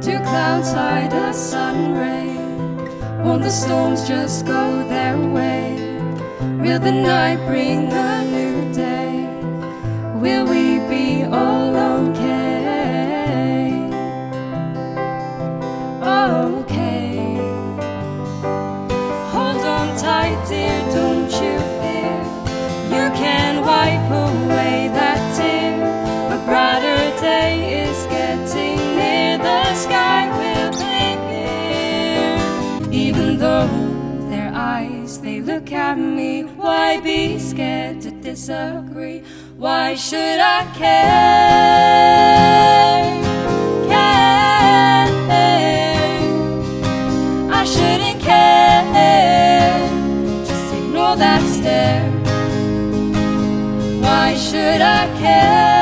Two clouds hide a sun ray. Won't the storms just go their way? Will the night bring a new day? Will we be all okay? Okay. Hold on tight, dear, don't you eyes they look at me, why be scared to disagree? Why should I care? Care. I shouldn't care. Just ignore that stare. Why should I care?